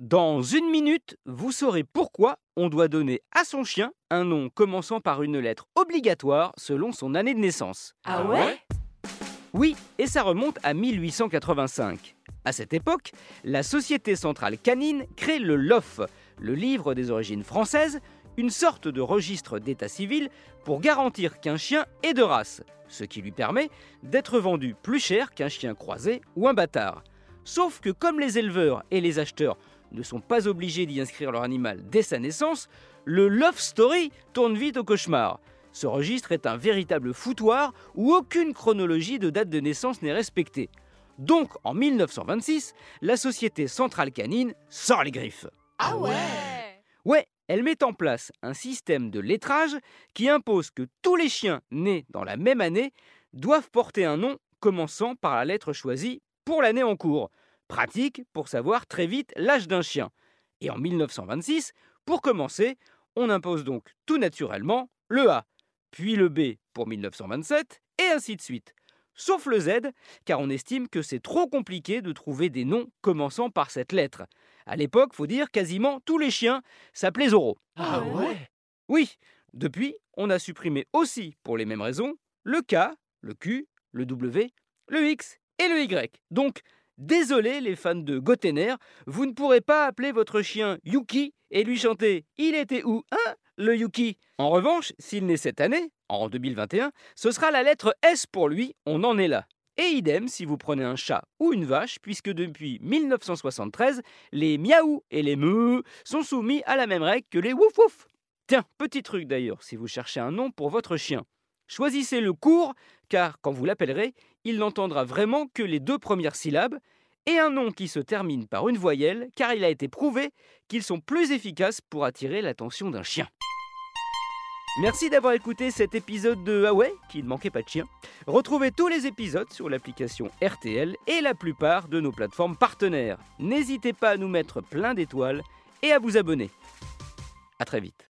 Dans une minute, vous saurez pourquoi on doit donner à son chien un nom commençant par une lettre obligatoire selon son année de naissance. Ah ouais Oui, et ça remonte à 1885. À cette époque, la Société centrale canine crée le LOF, le livre des origines françaises, une sorte de registre d'état civil pour garantir qu'un chien est de race, ce qui lui permet d'être vendu plus cher qu'un chien croisé ou un bâtard. Sauf que comme les éleveurs et les acheteurs ne sont pas obligés d'y inscrire leur animal dès sa naissance, le Love Story tourne vite au cauchemar. Ce registre est un véritable foutoir où aucune chronologie de date de naissance n'est respectée. Donc en 1926, la société centrale canine sort les griffes. Ah ouais Ouais, elle met en place un système de lettrage qui impose que tous les chiens nés dans la même année doivent porter un nom commençant par la lettre choisie pour l'année en cours. Pratique pour savoir très vite l'âge d'un chien. Et en 1926, pour commencer, on impose donc tout naturellement le A, puis le B pour 1927, et ainsi de suite. Sauf le Z, car on estime que c'est trop compliqué de trouver des noms commençant par cette lettre. À l'époque, faut dire, quasiment tous les chiens s'appelaient Zoro. Ah ouais? Oui, depuis, on a supprimé aussi, pour les mêmes raisons, le K, le Q, le W, le X et le Y. Donc, désolé les fans de Gotener, vous ne pourrez pas appeler votre chien Yuki et lui chanter Il était où, hein, le Yuki? En revanche, s'il naît cette année, en 2021, ce sera la lettre S pour lui, on en est là. Et idem si vous prenez un chat ou une vache, puisque depuis 1973, les miaou et les meuh sont soumis à la même règle que les wouf wouf. Tiens, petit truc d'ailleurs, si vous cherchez un nom pour votre chien. Choisissez le court, car quand vous l'appellerez, il n'entendra vraiment que les deux premières syllabes, et un nom qui se termine par une voyelle, car il a été prouvé qu'ils sont plus efficaces pour attirer l'attention d'un chien. Merci d'avoir écouté cet épisode de Ah ouais, qui ne manquait pas de chien. Retrouvez tous les épisodes sur l'application RTL et la plupart de nos plateformes partenaires. N'hésitez pas à nous mettre plein d'étoiles et à vous abonner. A très vite.